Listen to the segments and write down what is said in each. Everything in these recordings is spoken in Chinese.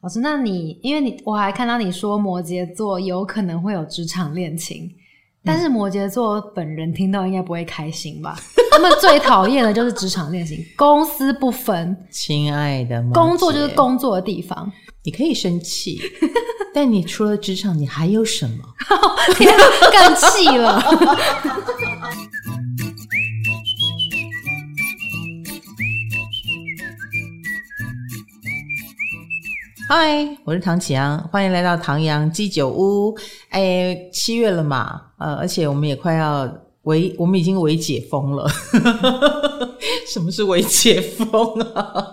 老师，那你因为你我还看到你说摩羯座有可能会有职场恋情，但是摩羯座本人听到应该不会开心吧？他们最讨厌的就是职场恋情，公私不分。亲爱的，工作就是工作的地方，你可以生气，但你除了职场，你还有什么？更气了。嗨，我是唐启阳，欢迎来到唐阳鸡酒屋。哎，七月了嘛，呃，而且我们也快要微，我们已经微解封了。什么是微解封啊？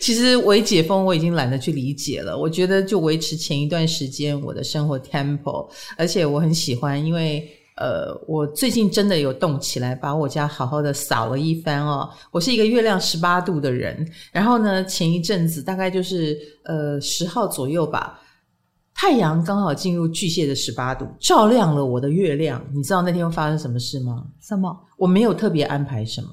其实微解封我已经懒得去理解了。我觉得就维持前一段时间我的生活 tempo，而且我很喜欢，因为。呃，我最近真的有动起来，把我家好好的扫了一番哦。我是一个月亮十八度的人，然后呢，前一阵子大概就是呃十号左右吧，太阳刚好进入巨蟹的十八度，照亮了我的月亮。你知道那天发生什么事吗？什么？我没有特别安排什么，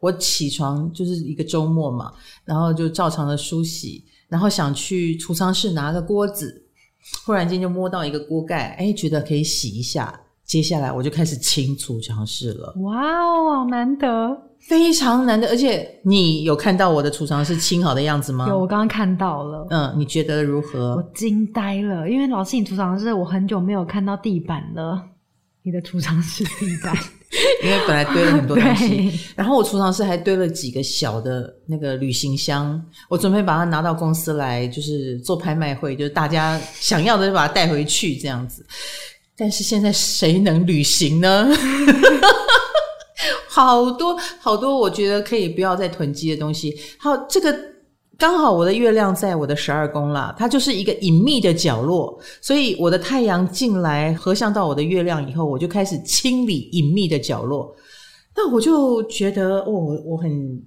我起床就是一个周末嘛，然后就照常的梳洗，然后想去储藏室拿个锅子，忽然间就摸到一个锅盖，哎，觉得可以洗一下。接下来我就开始清储藏室了。哇哦，好难得，非常难得。而且你有看到我的储藏室清好的样子吗？有，我刚刚看到了。嗯，你觉得如何？我惊呆了，因为老师，你储藏室我很久没有看到地板了。你的储藏室地板，因为本来堆了很多东西，然后我储藏室还堆了几个小的那个旅行箱，我准备把它拿到公司来，就是做拍卖会，就是大家想要的就把它带回去这样子。但是现在谁能旅行呢？好 多好多，我觉得可以不要再囤积的东西。好，这个刚好我的月亮在我的十二宫啦，它就是一个隐秘的角落，所以我的太阳进来合相到我的月亮以后，我就开始清理隐秘的角落。那我就觉得，哦，我很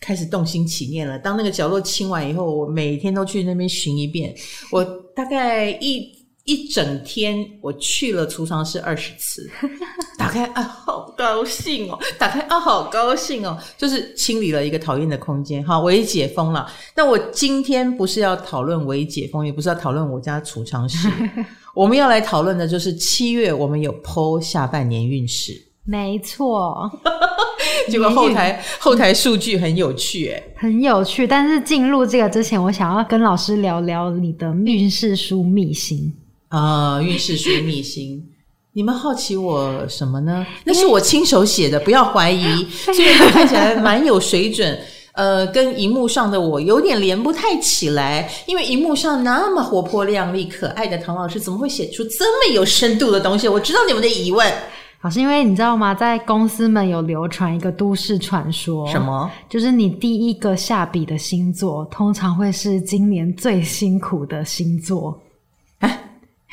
开始动心起念了。当那个角落清完以后，我每天都去那边巡一遍。我大概一。一整天，我去了储藏室二十次，打开啊，好高兴哦！打开啊，好高兴哦！就是清理了一个讨厌的空间，好，微解封了。那我今天不是要讨论微解封，也不是要讨论我家储藏室，我们要来讨论的就是七月我们有 po 下半年运势，没错。结果后台后台数据很有趣，诶很有趣。但是进入这个之前，我想要跟老师聊聊你的运势书秘辛。啊，运势书逆行，你们好奇我什么呢？那是我亲手写的，不要怀疑。虽然看起来蛮有水准，呃，跟荧幕上的我有点连不太起来。因为荧幕上那么活泼亮丽、可爱的唐老师，怎么会写出这么有深度的东西？我知道你们的疑问，老师因为你知道吗？在公司们有流传一个都市传说，什么？就是你第一个下笔的星座，通常会是今年最辛苦的星座。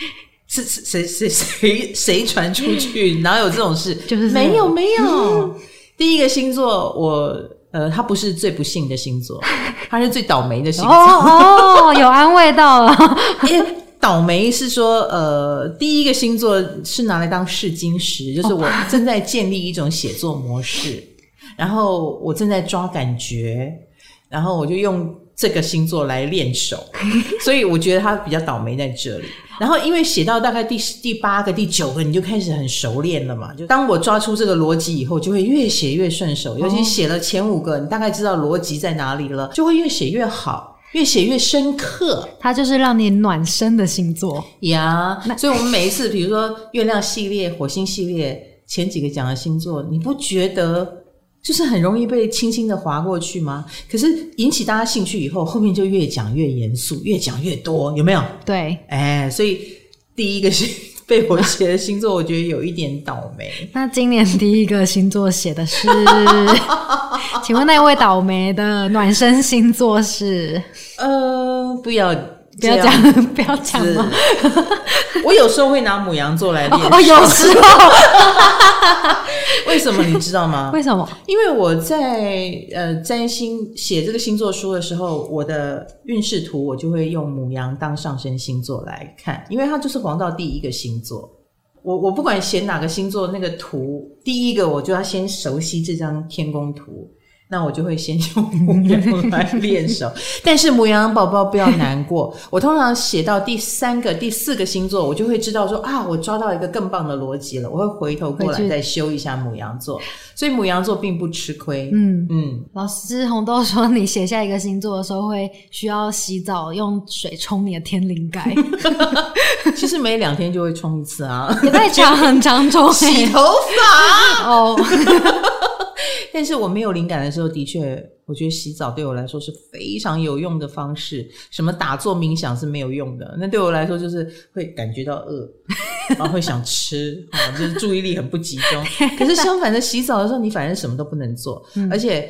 是谁谁谁谁传出去？哪有这种事？就是没有没有。嗯、第一个星座，我呃，他不是最不幸的星座，他是最倒霉的星座。哦哦，有安慰到了。因为倒霉是说，呃，第一个星座是拿来当试金石，就是我正在建立一种写作模式，然后我正在抓感觉，然后我就用这个星座来练手，所以我觉得他比较倒霉在这里。然后，因为写到大概第第八个、第九个，你就开始很熟练了嘛。就当我抓出这个逻辑以后，就会越写越顺手。尤其写了前五个，你大概知道逻辑在哪里了，就会越写越好，越写越深刻。它就是让你暖身的星座呀。Yeah, 所以，我们每一次，比如说月亮系列、火星系列前几个讲的星座，你不觉得？就是很容易被轻轻的划过去吗？可是引起大家兴趣以后，后面就越讲越严肃，越讲越多，有没有？对，哎，所以第一个是被我写的星座，我觉得有一点倒霉。那今年第一个星座写的是，请问那位倒霉的暖身星座是？呃，不要。不要讲，不要讲嘛？我有时候会拿母羊座来练。哦，有时候。为什么你知道吗？为什么？因为我在呃占星写这个星座书的时候，我的运势图我就会用母羊当上升星座来看，因为它就是黄道第一个星座。我我不管写哪个星座，那个图第一个我就要先熟悉这张天宫图。那我就会先用母羊 来练手。但是母羊宝宝不要难过，我通常写到第三个、第四个星座，我就会知道说啊，我抓到一个更棒的逻辑了，我会回头过来再修一下母羊座。所以母羊座并不吃亏。嗯嗯，老师红豆说，你写下一个星座的时候会需要洗澡，用水冲你的天灵盖。其实每两天就会冲一次啊，也太长很长冲洗头发哦。但是我没有灵感的时候，的确，我觉得洗澡对我来说是非常有用的方式。什么打坐冥想是没有用的，那对我来说就是会感觉到饿，然后会想吃，啊，就是注意力很不集中。可是相反的，洗澡的时候你反正什么都不能做，而且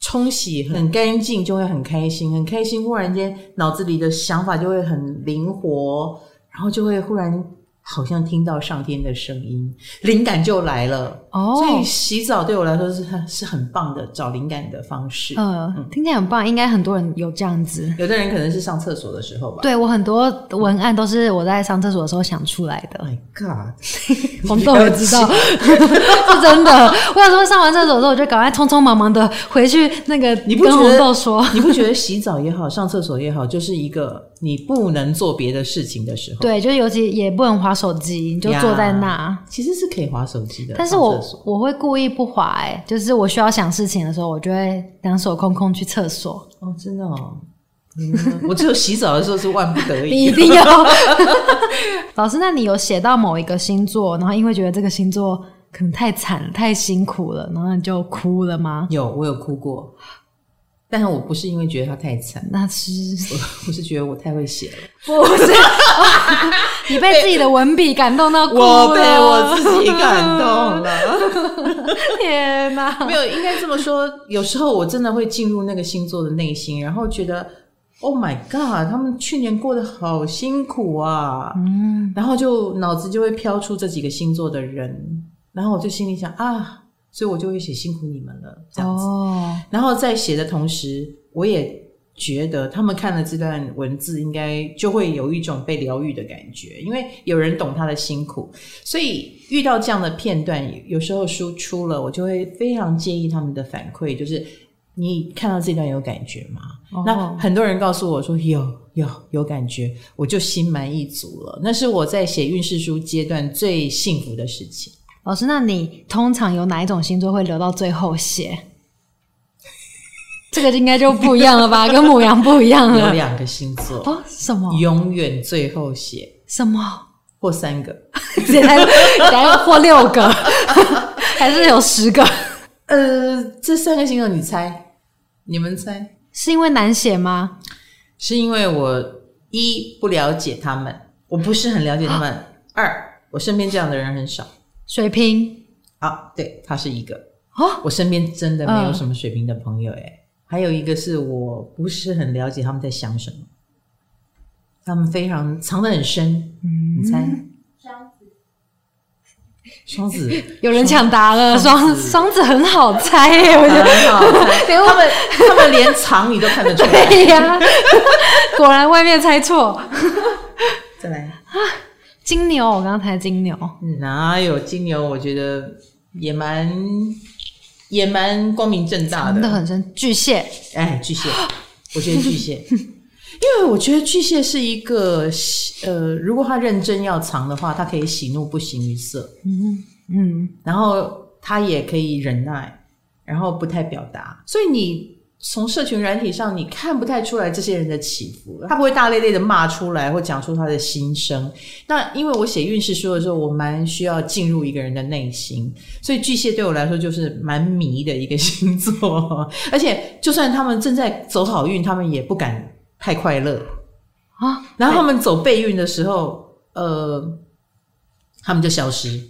冲洗很干净，就会很开心，很开心。忽然间脑子里的想法就会很灵活，然后就会忽然。好像听到上天的声音，灵感就来了。哦，所以洗澡对我来说是很是很棒的找灵感的方式。呃、嗯，听起来很棒，应该很多人有这样子。有的人可能是上厕所的时候吧。对，我很多文案都是我在上厕所的时候想出来的。My God，红豆也知道，是真的。我有时候上完厕所之后，我就赶快匆匆忙忙的回去那个你跟红豆说。你不觉得洗澡也好，上厕所也好，就是一个你不能做别的事情的时候？对，就是尤其也不能滑手机，你就坐在那，yeah, 其实是可以滑手机的。但是我我会故意不滑，哎，就是我需要想事情的时候，我就会两手空空去厕所。哦，真的哦，嗯、我只有洗澡的时候是万不得已。你一定要，老师，那你有写到某一个星座，然后因为觉得这个星座可能太惨，太辛苦了，然后你就哭了吗？有，我有哭过。但是我不是因为觉得他太惨，那是我，我是觉得我太会写了。不是，你被自己的文笔感动到哭了，我被我自己感动了。天哪！没有，应该这么说。有时候我真的会进入那个星座的内心，然后觉得，Oh my God，他们去年过得好辛苦啊。嗯，然后就脑子就会飘出这几个星座的人，然后我就心里想啊。所以我就会写辛苦你们了，这样子。Oh. 然后在写的同时，我也觉得他们看了这段文字，应该就会有一种被疗愈的感觉，因为有人懂他的辛苦。所以遇到这样的片段，有时候输出了，我就会非常介意他们的反馈，就是你看到这段有感觉吗？Oh. 那很多人告诉我说有有有感觉，我就心满意足了。那是我在写运势书阶段最幸福的事情。老师，那你通常有哪一种星座会留到最后写？这个应该就不一样了吧？跟母羊不一样了。有两个星座哦？什么？永远最后写什么？或三个？来或六个？还是有十个？呃，这三个星座你猜？你们猜？是因为难写吗？是因为我一不了解他们，我不是很了解他们；二，我身边这样的人很少。水瓶啊，对，他是一个哦。我身边真的没有什么水瓶的朋友诶、嗯、还有一个是我不是很了解他们在想什么，他们非常藏得很深。嗯，你猜？双子，双子，有人抢答了。双双子很好猜耶，我觉得很好猜。他们 他们连藏你都看得出来。对呀、啊，果然外面猜错。再来啊。金牛，我刚刚猜金牛，哪有金牛？我觉得也蛮也蛮光明正大的，藏得很深。巨蟹，哎，巨蟹，我觉得巨蟹，因为我觉得巨蟹是一个呃，如果他认真要藏的话，他可以喜怒不形于色，嗯嗯，然后他也可以忍耐，然后不太表达，所以你。从社群软体上，你看不太出来这些人的起伏，他不会大咧咧的骂出来或讲出他的心声。那因为我写运势书的时候，我蛮需要进入一个人的内心，所以巨蟹对我来说就是蛮迷的一个星座。而且，就算他们正在走好运，他们也不敢太快乐啊。然后他们走背运的时候，呃，他们就消失。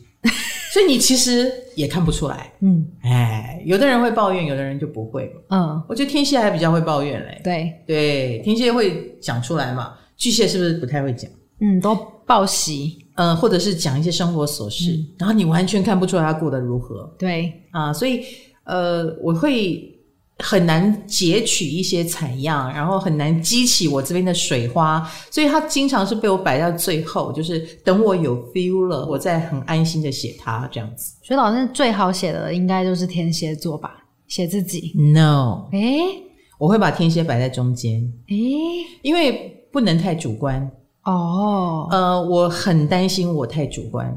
所以你其实也看不出来，嗯，哎，有的人会抱怨，有的人就不会，嗯，我觉得天蝎还比较会抱怨嘞，对。对，天蝎会讲出来嘛，巨蟹是不是不太会讲？嗯，都报喜，嗯，或者是讲一些生活琐事，嗯，然后你完全看不出来他过得如何，对。啊，所以呃，我会。很难截取一些采样，然后很难激起我这边的水花，所以它经常是被我摆到最后，就是等我有 feel 了，我再很安心的写它这样子。所以老师最好写的应该就是天蝎座吧？写自己。No，诶我会把天蝎摆在中间，诶因为不能太主观。哦，呃，我很担心我太主观，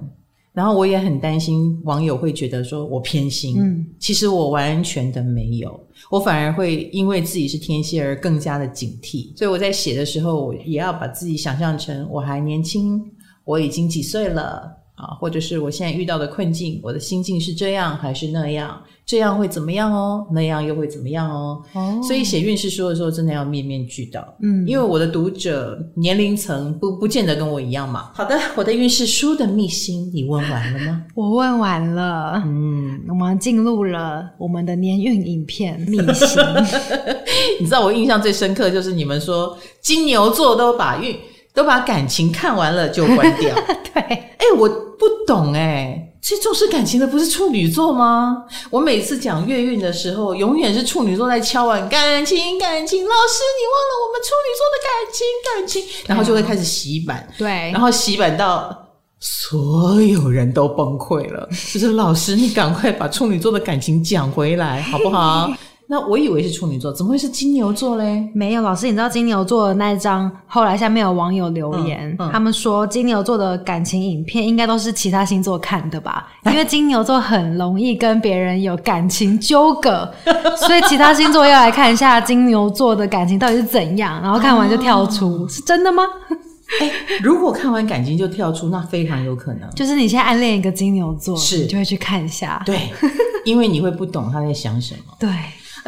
然后我也很担心网友会觉得说我偏心。嗯，其实我完全的没有，我反而会因为自己是天蝎而更加的警惕。所以我在写的时候，我也要把自己想象成我还年轻，我已经几岁了啊，或者是我现在遇到的困境，我的心境是这样还是那样？这样会怎么样哦？那样又会怎么样哦？哦，所以写运势书的时候，真的要面面俱到。嗯，因为我的读者年龄层不不见得跟我一样嘛。好的，我的运势书的秘辛，你问完了吗？我问完了。嗯，我们进入了我们的年运影片秘辛。你知道我印象最深刻就是你们说金牛座都把运都把感情看完了就关掉。对，哎，我不懂哎。最重视感情的不是处女座吗？我每次讲月运的时候，永远是处女座在敲碗感情，感情。老师，你忘了我们处女座的感情，感情，然后就会开始洗版，对，然后洗版到所有人都崩溃了。就是老师，你赶快把处女座的感情讲回来，好不好？那我以为是处女座，怎么会是金牛座嘞？没有，老师，你知道金牛座的那一张，后来下面有网友留言，嗯嗯、他们说金牛座的感情影片应该都是其他星座看的吧？因为金牛座很容易跟别人有感情纠葛，所以其他星座要来看一下金牛座的感情到底是怎样，然后看完就跳出，哦、是真的吗？欸，如果看完感情就跳出，那非常有可能。就是你现在暗恋一个金牛座，是，就会去看一下，对，因为你会不懂他在想什么，对。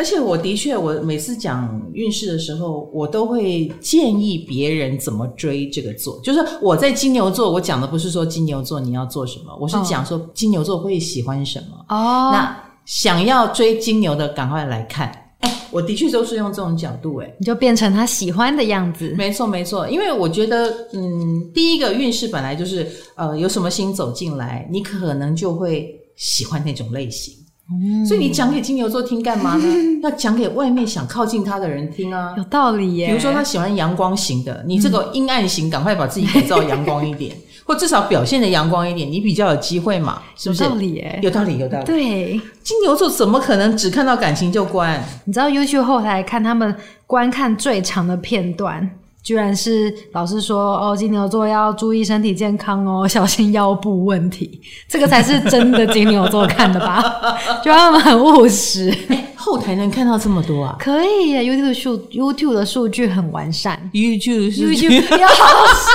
而且我的确，我每次讲运势的时候，我都会建议别人怎么追这个座。就是我在金牛座，我讲的不是说金牛座你要做什么，我是讲说金牛座会喜欢什么。哦，那想要追金牛的，赶快来看。哎，我的确都是用这种角度，哎，你就变成他喜欢的样子。没错，没错。因为我觉得，嗯，第一个运势本来就是，呃，有什么星走进来，你可能就会喜欢那种类型。嗯、所以你讲给金牛座听干嘛呢？要讲给外面想靠近他的人听啊，有道理耶。比如说他喜欢阳光型的，你这个阴暗型，赶快把自己改造阳光一点，或至少表现的阳光一点，你比较有机会嘛，是不是？有道理耶，有道理，有道理。对，金牛座怎么可能只看到感情就关？你知道 YouTube 后台看他们观看最长的片段。居然是老师说哦，金牛座要注意身体健康哦，小心腰部问题。这个才是真的金牛座看的吧？就他们很务实。欸，后台能看到这么多啊？可以耶，YouTube 数 YouTube 的数据很完善。YouTube YouTube 老师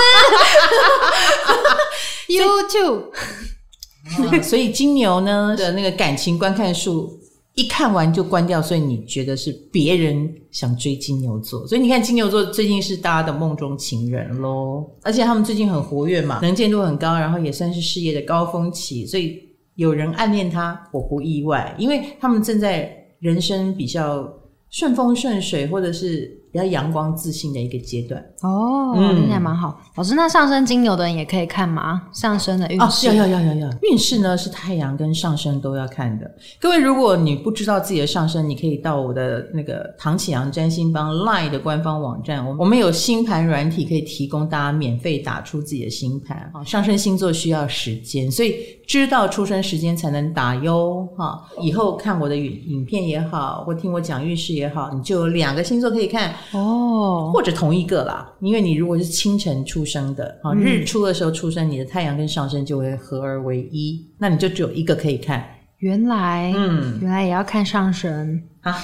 ，YouTube。嗯，所以金牛呢的那个感情观看数。一看完就关掉，所以你觉得是别人想追金牛座，所以你看金牛座最近是大家的梦中情人咯，而且他们最近很活跃嘛，能见度很高，然后也算是事业的高峰期，所以有人暗恋他，我不意外，因为他们正在人生比较顺风顺水，或者是。比较阳光自信的一个阶段哦，听起来蛮好。老师，那上升金牛的人也可以看吗？上升的运势？哦，要要要要要。运势呢是太阳跟上升都要看的。各位，如果你不知道自己的上升，你可以到我的那个唐启阳占星帮 LINE 的官方网站，我我们有星盘软体可以提供大家免费打出自己的星盘。啊，上升星座需要时间，所以知道出生时间才能打哟。哈，以后看我的影影片也好，或听我讲运势也好，你就有两个星座可以看。哦，或者同一个啦，因为你如果是清晨出生的啊，嗯、日出的时候出生，你的太阳跟上升就会合而为一，那你就只有一个可以看。原来，嗯，原来也要看上升啊。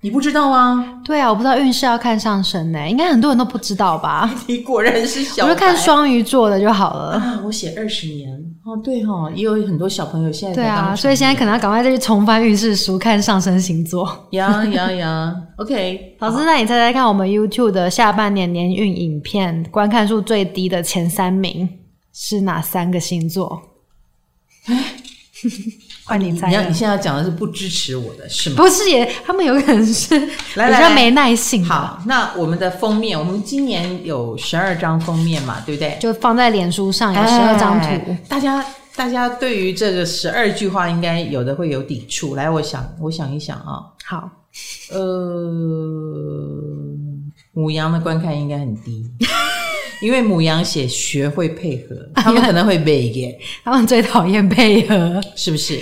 你不知道吗？对啊，我不知道运势要看上升呢，应该很多人都不知道吧？你果然是小，我就看双鱼座的就好了。啊，我写二十年哦，对哈、哦，也有很多小朋友现在对啊，所以现在可能要赶快再去重翻运势书，看上升星座。呀呀呀！OK，老师，那你猜猜看，我们 YouTube 的下半年年运影片观看数最低的前三名是哪三个星座？换你猜，你要你现在要讲的是不支持我的是吗？不是耶，他们有可能是比较没耐性。来来来好，那我们的封面，我们今年有十二张封面嘛，对不对？就放在脸书上有十二张图。哎、大家大家对于这个十二句话，应该有的会有抵触。来，我想我想一想啊。好，呃，母羊的观看应该很低。因为母羊写学会配合，他们可能会背耶。他们最讨厌配合，是不是？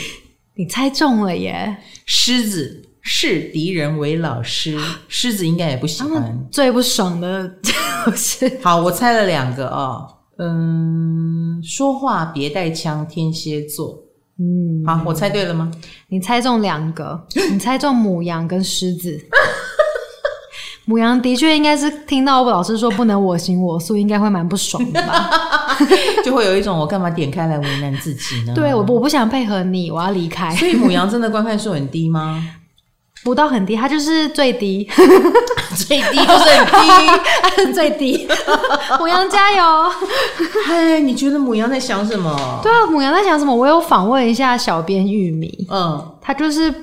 你猜中了耶！狮子视敌人为老师，狮子应该也不喜欢。最不爽的 就是，好，我猜了两个啊、哦，嗯，说话别带枪，天蝎座。嗯，好，我猜对了吗？你猜中两个，你猜中母羊跟狮子。牡羊的确应该是听到我老师说不能我行我素，应该会蛮不爽的吧？就会有一种我干嘛点开来为难自己呢？对，我我不想配合你，我要离开。所以母羊真的观看数很低吗？不到很低，它就是最低，最低就是很低，最低。母羊加油！嗨，你觉得母羊在想什么？对啊，母羊在想什么？我有访问一下小编玉米，嗯，他就是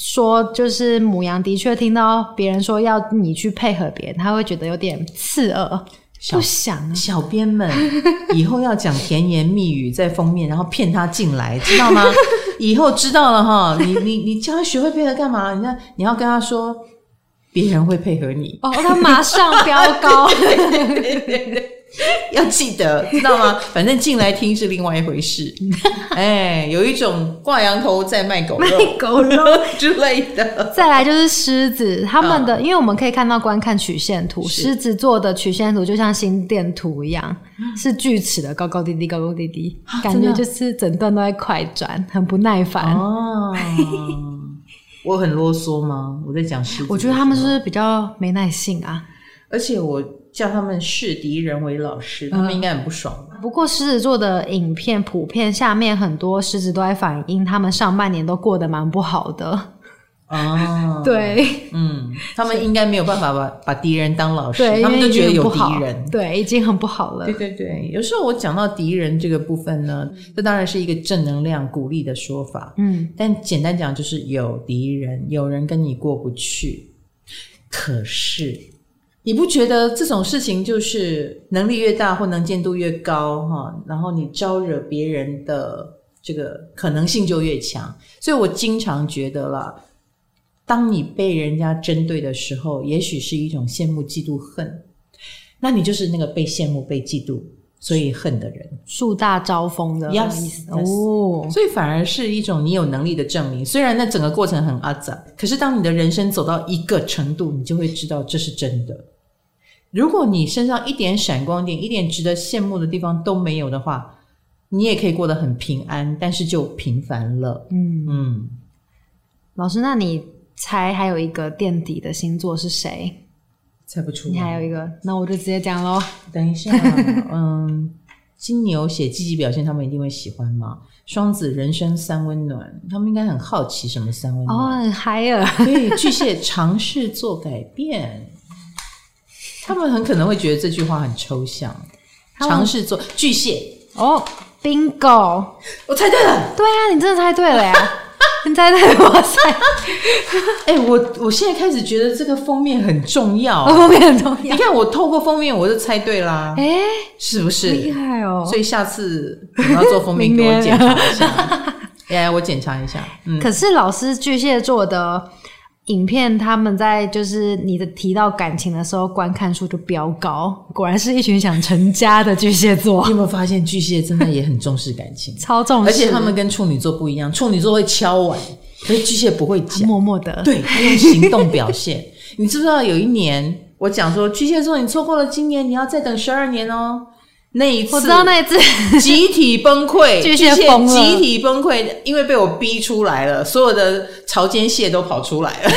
说，就是母羊的确听到别人说要你去配合别人，他会觉得有点刺耳。不想啊，小编们 以后要讲甜言蜜语在封面，然后骗他进来，知道吗？以后知道了哈，你你你叫他学会配合干嘛？你看你要跟他说，别人会配合你哦，他马上飙高。要记得，知道吗？反正进来听是另外一回事。哎，有一种挂羊头在卖狗肉，卖狗肉之类的。再来就是狮子，他们的，嗯、因为我们可以看到观看曲线图，狮子座的曲线图就像心电图一样，是锯齿的，高高低低，高高低低，啊、感觉就是整段都在快转，很不耐烦。哦，我很啰嗦吗？我在讲狮子，我觉得他们是比较没耐性啊？而且我。叫他们视敌人为老师，他们应该很不爽。嗯。不过狮子座的影片普遍下面很多狮子都在反映他们上半年都过得蛮不好的。哦，对，嗯，他们应该没有办法把把敌人当老师，他们都觉得有敌人，对，已经很不好了。对对对，有时候我讲到敌人这个部分呢，这当然是一个正能量鼓励的说法。嗯，但简单讲就是有敌人，有人跟你过不去，可是。你不觉得这种事情就是能力越大或能见度越高哈，然后你招惹别人的这个可能性就越强？所以我经常觉得啦，当你被人家针对的时候，也许是一种羡慕、嫉妒、恨，那你就是那个被羡慕、被嫉妒所以恨的人，树大招风的意思 yes. 哦。所以反而是一种你有能力的证明。虽然那整个过程很阿杂，可是当你的人生走到一个程度，你就会知道这是真的。如果你身上一点闪光点、一点值得羡慕的地方都没有的话，你也可以过得很平安，但是就平凡了。嗯嗯，老师，那你猜还有一个垫底的星座是谁？猜不出。你还有一个，那我就直接讲喽。等一下，嗯，金牛写积极表现，他们一定会喜欢吗？双子人生三温暖，他们应该很好奇什么三温暖哦，很嗨啊！所以巨蟹尝试做改变。他们很可能会觉得这句话很抽象，尝试做巨蟹哦，bingo，我猜对了，对啊，你真的猜对了呀，你猜对了，哇塞！哎、欸，我我现在开始觉得这个封面很重要，封面很重要。你看我透过封面，我就猜对啦，哎、欸，是不是厉害哦？所以下次你要做封面，给我检查一下，哎我检查一下。嗯，可是老师巨蟹座的。影片他们在就是你的提到感情的时候，观看数就飙高，果然是一群想成家的巨蟹座。你有没有发现巨蟹真的也很重视感情，超重视，而且他们跟处女座不一样，处女座会敲碗，可是巨蟹不会讲，默默的，对，他用行动表现。你知不知道有一年我讲说巨蟹座，你错过了今年，你要再等十二年哦。那一次，我知道那一次集体崩溃，巨蟹崩了，集体崩溃，因为被我逼出来了，所有的潮间蟹都跑出来了，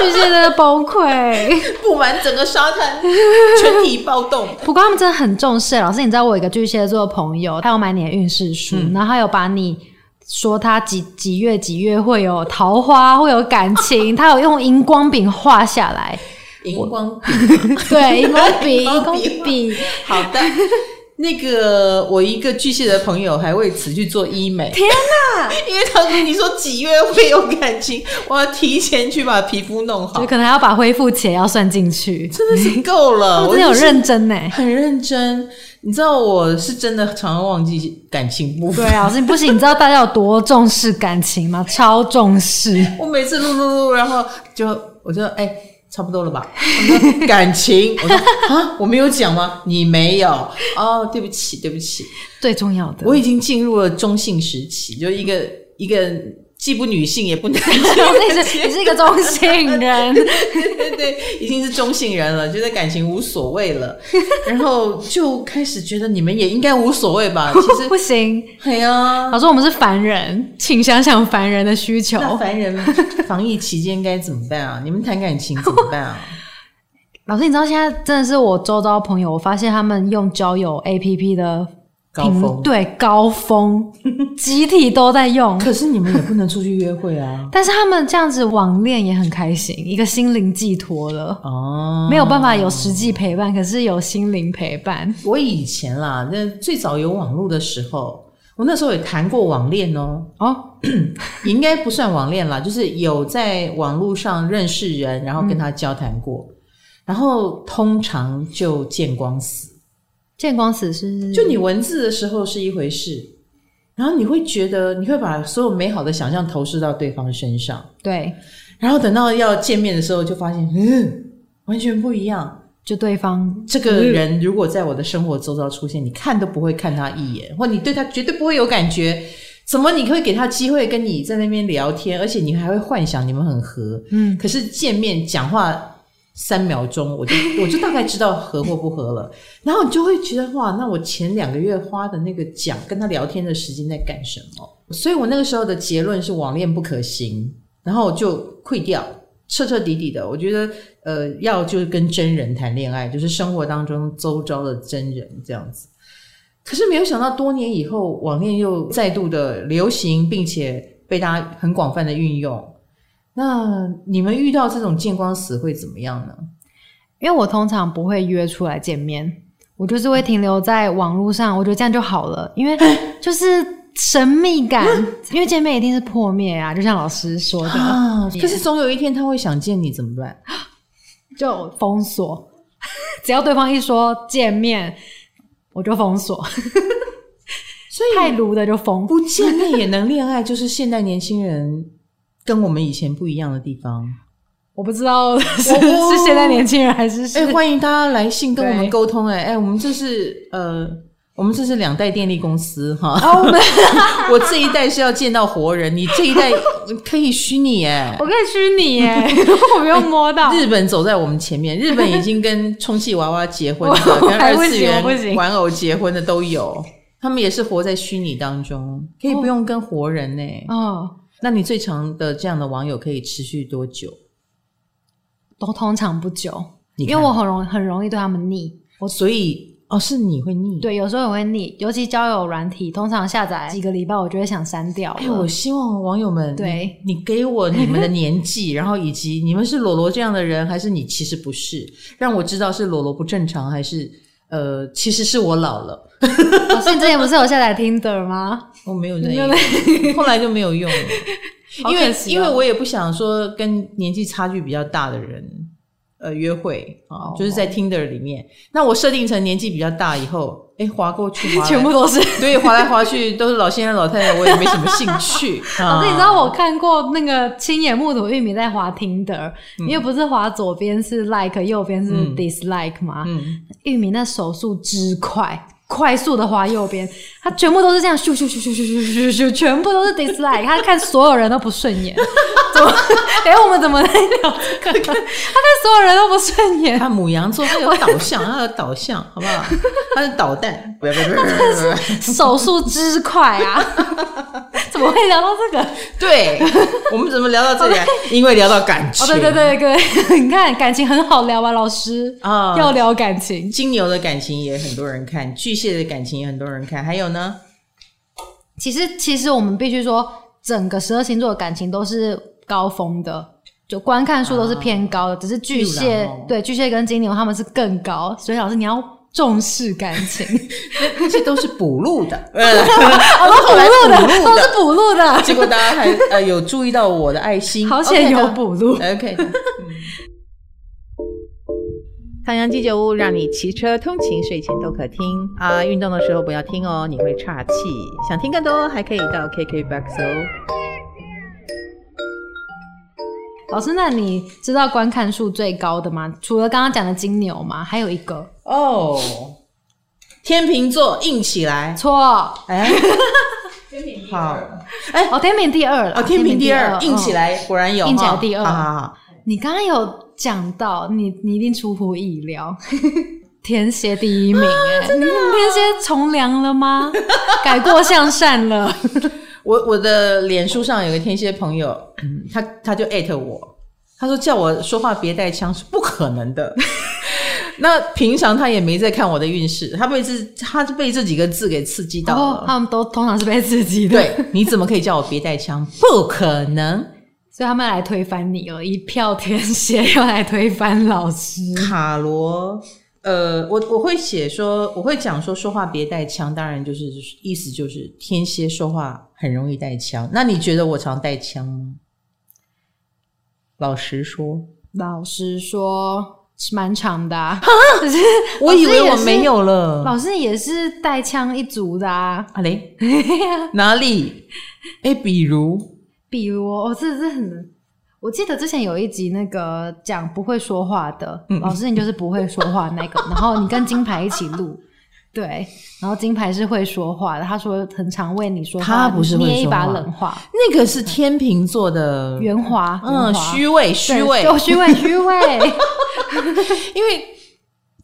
巨蟹真的崩溃，布满整个沙滩，全体暴动。不过他们真的很重视。老师，你知道我有一个巨蟹座的朋友，他有买你的运势书，嗯、然后他有把你说他几几月几月会有桃花，会有感情，他有用荧光笔画下来。荧光笔，对，荧光笔，荧光笔，好的。那个，我一个巨蟹的朋友还为此去做医美。天哪！因为他跟你说几月会有感情，我要提前去把皮肤弄好，就可能还要把恢复期要算进去。真的是够了，我真的有认真呢，很认真。你知道我是真的常常忘记感情部分。对啊，老师不行，你知道大家有多重视感情吗？超重视。我每次录录录，然后就我就哎。欸差不多了吧？感情，我说啊，我没有讲吗？你没有哦，对不起，对不起。最重要的，我已经进入了中性时期，就一个一个既不女性也不男性，你是你是一个中性人，对对对，已经是中性人了，觉得感情无所谓了，然后就开始觉得你们也应该无所谓吧？其实不行，对呀，老师我们是凡人，请想想凡人的需求。那凡人防疫期间该怎么办啊？你们谈感情怎么办啊？老师，你知道现在真的是我周遭朋友，我发现他们用交友 APP 的。高峰对高峰，集体都在用。可是你们也不能出去约会啊。但是他们这样子网恋也很开心，一个心灵寄托了。哦，没有办法有实际陪伴，可是有心灵陪伴。我以前啦，那最早有网络的时候，我那时候也谈过网恋哦。哦，应该不算网恋啦，就是有在网络上认识人，然后跟他交谈过，嗯、然后通常就见光死。见光死是，就你文字的时候是一回事，然后你会觉得你会把所有美好的想象投射到对方身上，对，然后等到要见面的时候，就发现嗯，完全不一样。就对方这个人如果在我的生活周遭出现，你看都不会看他一眼，或你对他绝对不会有感觉。怎么你可以给他机会跟你在那边聊天，而且你还会幻想你们很合，嗯，可是见面讲话。三秒钟，我就我就大概知道合或不合了，然后你就会觉得哇，那我前两个月花的那个讲跟他聊天的时间在干什么？所以我那个时候的结论是网恋不可行，然后就溃掉，彻彻底底的。我觉得呃，要就是跟真人谈恋爱，就是生活当中周遭的真人这样子。可是没有想到，多年以后，网恋又再度的流行，并且被大家很广泛的运用。那你们遇到这种见光死会怎么样呢？因为我通常不会约出来见面，我就是会停留在网络上，我觉得这样就好了，因为 就是神秘感。因为见面一定是破灭啊，就像老师说的。啊，可是总有一天他会想见你，怎么办？就封锁，只要对方一说见面，我就封锁。所以太卢的就封，不见面也能恋爱，就是现代年轻人。跟我们以前不一样的地方，我不知道 是、哦、是现在年轻人还是是……哎、欸，欢迎大家来信跟我们沟通、欸。哎哎，我们这是呃，我们这是两代电力公司哈。哦、我这一代是要见到活人，你这一代 可以虚拟哎，我可以虚拟哎，我没有摸到、欸。日本走在我们前面，日本已经跟充气娃娃结婚了，跟二次元玩偶结婚的都有，他们也是活在虚拟当中，可以不用跟活人呢、欸。哦。那你最长的这样的网友可以持续多久？都通常不久，因为我很容很容易对他们腻。我所以哦，是你会腻？对，有时候也会腻，尤其交友软体，通常下载几个礼拜，我就会想删掉。哎，我希望网友们，对你，你给我你们的年纪，然后以及你们是裸裸这样的人，还是你其实不是，让我知道是裸裸不正常，还是呃，其实是我老了。所以，你之前不是有下载 Tinder 吗？我没有在用，后来就没有用了，因为因为我也不想说跟年纪差距比较大的人呃约会啊，就是在 Tinder 里面。那我设定成年纪比较大以后，哎，滑过去，全部都是，所以滑来滑去都是老先生老太太，我也没什么兴趣。老师，你知道我看过那个亲眼目睹玉米在滑 Tinder，因为不是滑左边是 like，右边是 dislike 吗？玉米那手速之快。快速的滑右边，他全部都是这样咻咻咻咻咻咻咻咻，全部都是 dislike，他看所有人都不顺眼。怎么？哎，我们怎么在聊这个？他看所有人都不顺眼。他母羊座，他有导向，他有导向，好不好？他是导弹，不要不要不要！他是手速之快啊！怎么会聊到这个？对，我们怎么聊到这里？因为聊到感情。哦，对对对对，你看感情很好聊吧，老师啊，要聊感情。金牛的感情也很多人看，巨蟹的感情也很多人看，还有呢？其实，其实我们必须说，整个十二星座的感情都是高峰的，就观看数都是偏高的，只是巨蟹对巨蟹跟金牛他们是更高，所以老师你要重视感情，那些都是补录的，都是补录的，都是补录的。结果大家还呃有注意到我的爱心，好险有补录。OK。唐阳鸡酒屋让你骑车通勤睡前都可听啊，运动的时候不要听哦，你会岔气。想听更多还可以到 KKBOX 哦。老师，那你知道观看数最高的吗？除了刚刚讲的金牛吗？还有一个哦，天秤座硬起来。错，哎，好，哎，哦，天秤第二了，哦，天秤第二，硬起来果然有，硬起来第二，好好好。你刚刚有讲到，你你一定出乎意料，天蝎第一名哎，天蝎从良了吗？改过向善了。我我的脸书上有个天蝎朋友，嗯，他他就艾特我，他说叫我说话别带枪是不可能的。那平常他也没在看我的运势，他被这他就被这几个字给刺激到了。哦，他们都通常是被刺激的。对，你怎么可以叫我别带枪？不可能。所以他们来推翻你了，一票天蝎 要来推翻老师。卡罗，呃，我我会写说，我会讲说，说话别带枪，当然就是意思就是天蝎说话很容易带枪。那你觉得我常带枪吗？老实说，老实说。是蛮长的啊，可是 我以为我没有了。老师也是带枪一族的啊，啊嘞，哪里？哎、欸，比如，比如，我、哦、这这很，我记得之前有一集那个讲不会说话的、嗯、老师，你就是不会说话那个，然后你跟金牌一起录。对，然后金牌是会说话的，他说很常为你说话，他不是捏一把冷话，那个是天秤座的圆滑，嗯，虚伪，虚伪，就虚伪，虚伪。因为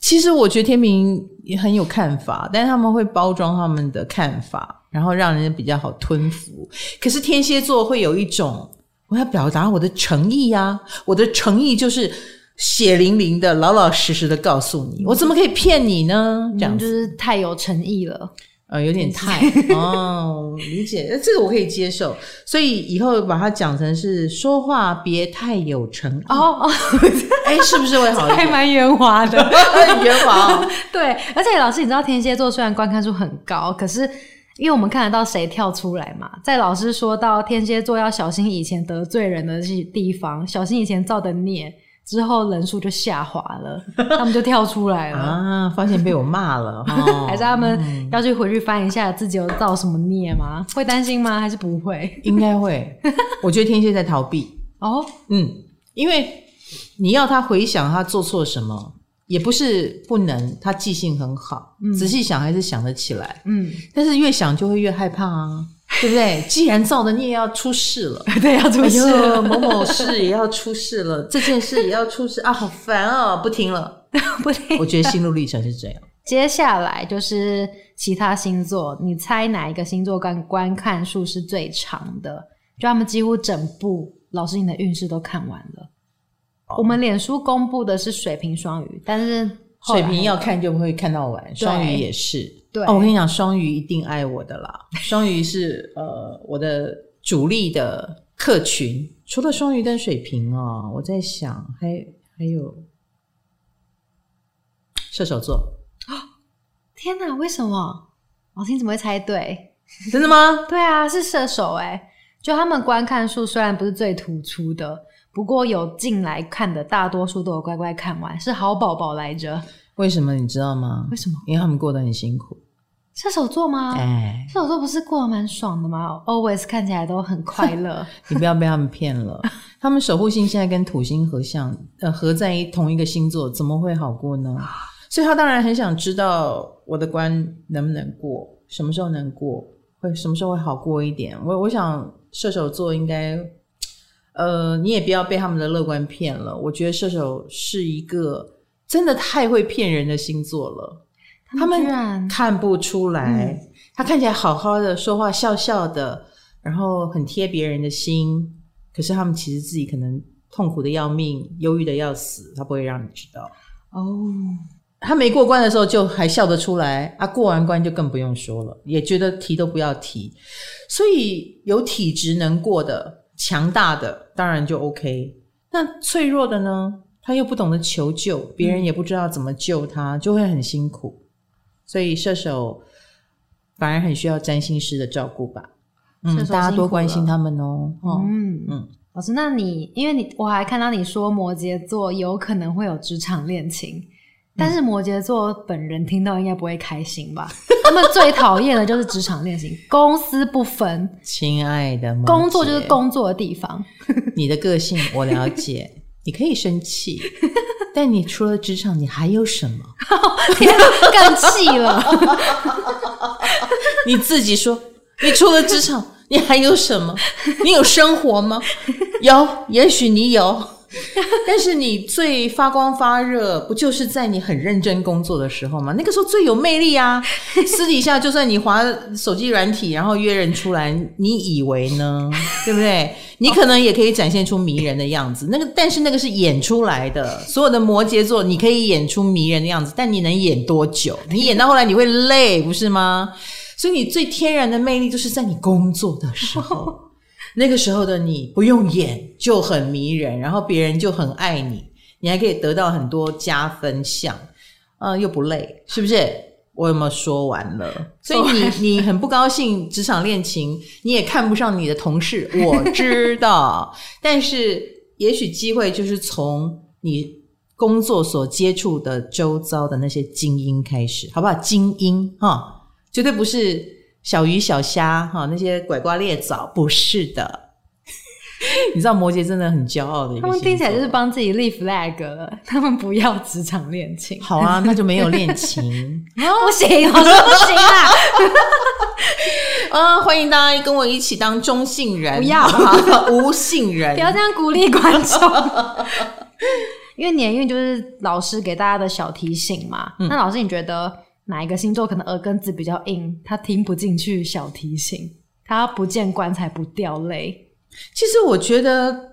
其实我觉得天秤也很有看法，但是他们会包装他们的看法，然后让人比较好吞服。可是天蝎座会有一种，我要表达我的诚意啊，我的诚意就是。血淋淋的，老老实实的告诉你，我怎么可以骗你呢？这样就是太有诚意了，呃，有点太 哦，理解，那这个我可以接受，所以以后把它讲成是说话别太有诚意哦哦，哎、欸，是不是会好一点？还蛮圆滑的，圆滑、哦。对，而且老师，你知道天蝎座虽然观看数很高，可是因为我们看得到谁跳出来嘛，在老师说到天蝎座要小心以前得罪人的地方，小心以前造的孽。之后人数就下滑了，他们就跳出来了 啊！发现被我骂了，还是他们要去回去翻一下自己有造什么孽吗？会担心吗？还是不会？应该会。我觉得天蝎在逃避 哦，嗯，因为你要他回想他做错什么，也不是不能，他记性很好，嗯、仔细想还是想得起来，嗯，但是越想就会越害怕啊。对不对？既然造的孽要出事了，对，要出事了，某某事也要出事了，这件事也要出事啊！好烦啊！不听了，不听。我觉得心路历程是这样。接下来就是其他星座，你猜哪一个星座观观看数是最长的？就他们几乎整部老师你的运势都看完了。哦、我们脸书公布的是水瓶、双鱼，但是水瓶要看就会看到完，双鱼也是。对哦，我跟你讲，双鱼一定爱我的啦。双鱼是呃我的主力的客群，除了双鱼跟水瓶哦，我在想还还有射手座。天哪，为什么？老师你怎么会猜对？真的吗？对啊，是射手哎。就他们观看数虽然不是最突出的，不过有进来看的大多数都有乖乖看完，是好宝宝来着。为什么你知道吗？为什么？因为他们过得很辛苦。射手座吗？哎，射手座不是过得蛮爽的吗？Always 看起来都很快乐。你不要被他们骗了。他们守护星现在跟土星合相，呃，合在一同一个星座，怎么会好过呢？所以他当然很想知道我的关能不能过，什么时候能过，会什么时候会好过一点。我我想射手座应该，呃，你也不要被他们的乐观骗了。我觉得射手是一个真的太会骗人的星座了。他们看不出来，嗯、他看起来好好的，说话笑笑的，然后很贴别人的心。可是他们其实自己可能痛苦的要命，忧郁的要死，他不会让你知道。哦，他没过关的时候就还笑得出来，啊，过完关就更不用说了，也觉得提都不要提。所以有体质能过的、强大的，当然就 OK。那脆弱的呢？他又不懂得求救，别人也不知道怎么救他，嗯、就会很辛苦。所以射手反而很需要占星师的照顾吧？嗯，大家多关心他们哦。嗯嗯，老师，那你因为你我还看到你说摩羯座有可能会有职场恋情，但是摩羯座本人听到应该不会开心吧？他们最讨厌的就是职场恋情，公私不分。亲爱的，工作就是工作的地方。你的个性我了解。你可以生气，但你除了职场，你还有什么？天，更气了！你自己说，你除了职场，你还有什么？你有生活吗？有，也许你有。但是你最发光发热，不就是在你很认真工作的时候吗？那个时候最有魅力啊！私底下就算你划手机软体，然后约人出来，你以为呢？对不对？你可能也可以展现出迷人的样子。那个，但是那个是演出来的。所有的摩羯座，你可以演出迷人的样子，但你能演多久？你演到后来你会累，不是吗？所以你最天然的魅力就是在你工作的时候。那个时候的你不用演就很迷人，然后别人就很爱你，你还可以得到很多加分项，呃，又不累，是不是？我有没有说完了？所以你你很不高兴职场恋情，你也看不上你的同事，我知道。但是也许机会就是从你工作所接触的周遭的那些精英开始，好不好？精英哈，绝对不是。小鱼小虾哈，那些拐瓜裂枣不是的。你知道摩羯真的很骄傲的一个，他们听起来就是帮自己立 flag 了。他们不要职场恋情，好啊，那就没有恋情。不行，我说不行啊！啊，欢迎大家跟我一起当中性人，不要无性人，不要这样鼓励观众。因为年运就是老师给大家的小提醒嘛。嗯、那老师，你觉得？哪一个星座可能耳根子比较硬，他听不进去小提醒，他不见棺材不掉泪。其实我觉得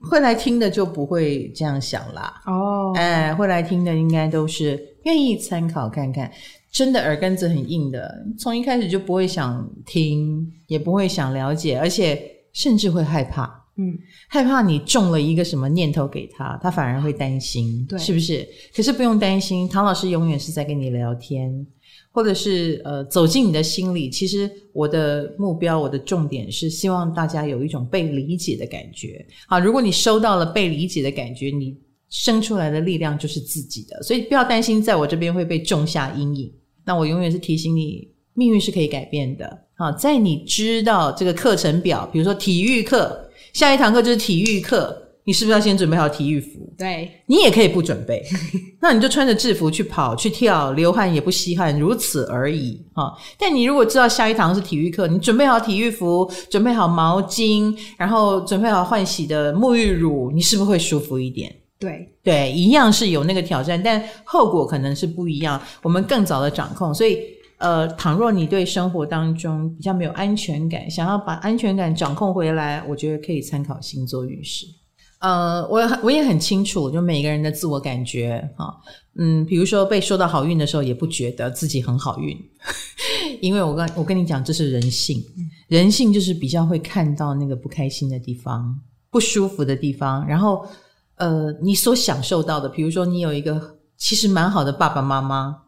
会来听的就不会这样想啦。哦，哎，会来听的应该都是愿意参考看看。真的耳根子很硬的，从一开始就不会想听，也不会想了解，而且甚至会害怕。嗯，害怕你中了一个什么念头给他，他反而会担心，对，是不是？可是不用担心，唐老师永远是在跟你聊天，或者是呃走进你的心里。其实我的目标，我的重点是希望大家有一种被理解的感觉。好，如果你收到了被理解的感觉，你生出来的力量就是自己的，所以不要担心在我这边会被种下阴影。那我永远是提醒你，命运是可以改变的。好，在你知道这个课程表，比如说体育课。下一堂课就是体育课，你是不是要先准备好体育服？对，你也可以不准备，那你就穿着制服去跑去跳，流汗也不稀罕，如此而已哈。但你如果知道下一堂是体育课，你准备好体育服，准备好毛巾，然后准备好换洗的沐浴乳，你是不是会舒服一点？对对，一样是有那个挑战，但后果可能是不一样。我们更早的掌控，所以。呃，倘若你对生活当中比较没有安全感，想要把安全感掌控回来，我觉得可以参考星座运势。呃，我我也很清楚，就每个人的自我感觉哈，嗯，比如说被说到好运的时候，也不觉得自己很好运，因为我跟我跟你讲，这是人性，人性就是比较会看到那个不开心的地方、不舒服的地方，然后呃，你所享受到的，比如说你有一个其实蛮好的爸爸妈妈。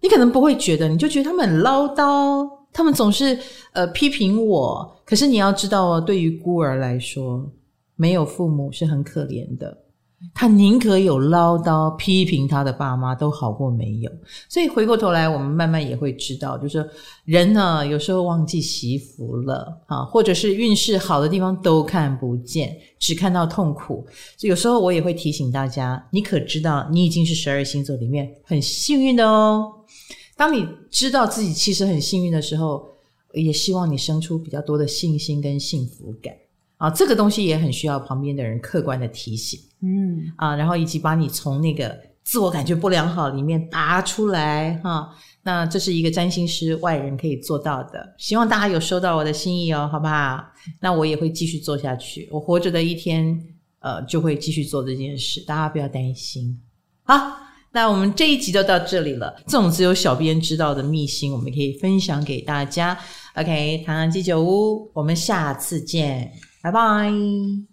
你可能不会觉得，你就觉得他们很唠叨，他们总是呃批评我。可是你要知道哦，对于孤儿来说，没有父母是很可怜的。他宁可有唠叨批评他的爸妈，都好过没有。所以回过头来，我们慢慢也会知道，就是人呢，有时候忘记惜福了啊，或者是运势好的地方都看不见，只看到痛苦。所以有时候我也会提醒大家，你可知道，你已经是十二星座里面很幸运的哦。当你知道自己其实很幸运的时候，也希望你生出比较多的信心跟幸福感啊，这个东西也很需要旁边的人客观的提醒，嗯啊，然后以及把你从那个自我感觉不良好里面拔出来哈、啊。那这是一个占星师外人可以做到的，希望大家有收到我的心意哦，好不好？那我也会继续做下去，我活着的一天，呃，就会继续做这件事，大家不要担心，好。那我们这一集就到这里了。这种只有小编知道的秘辛，我们可以分享给大家。OK，唐唐鸡酒屋，我们下次见，拜拜。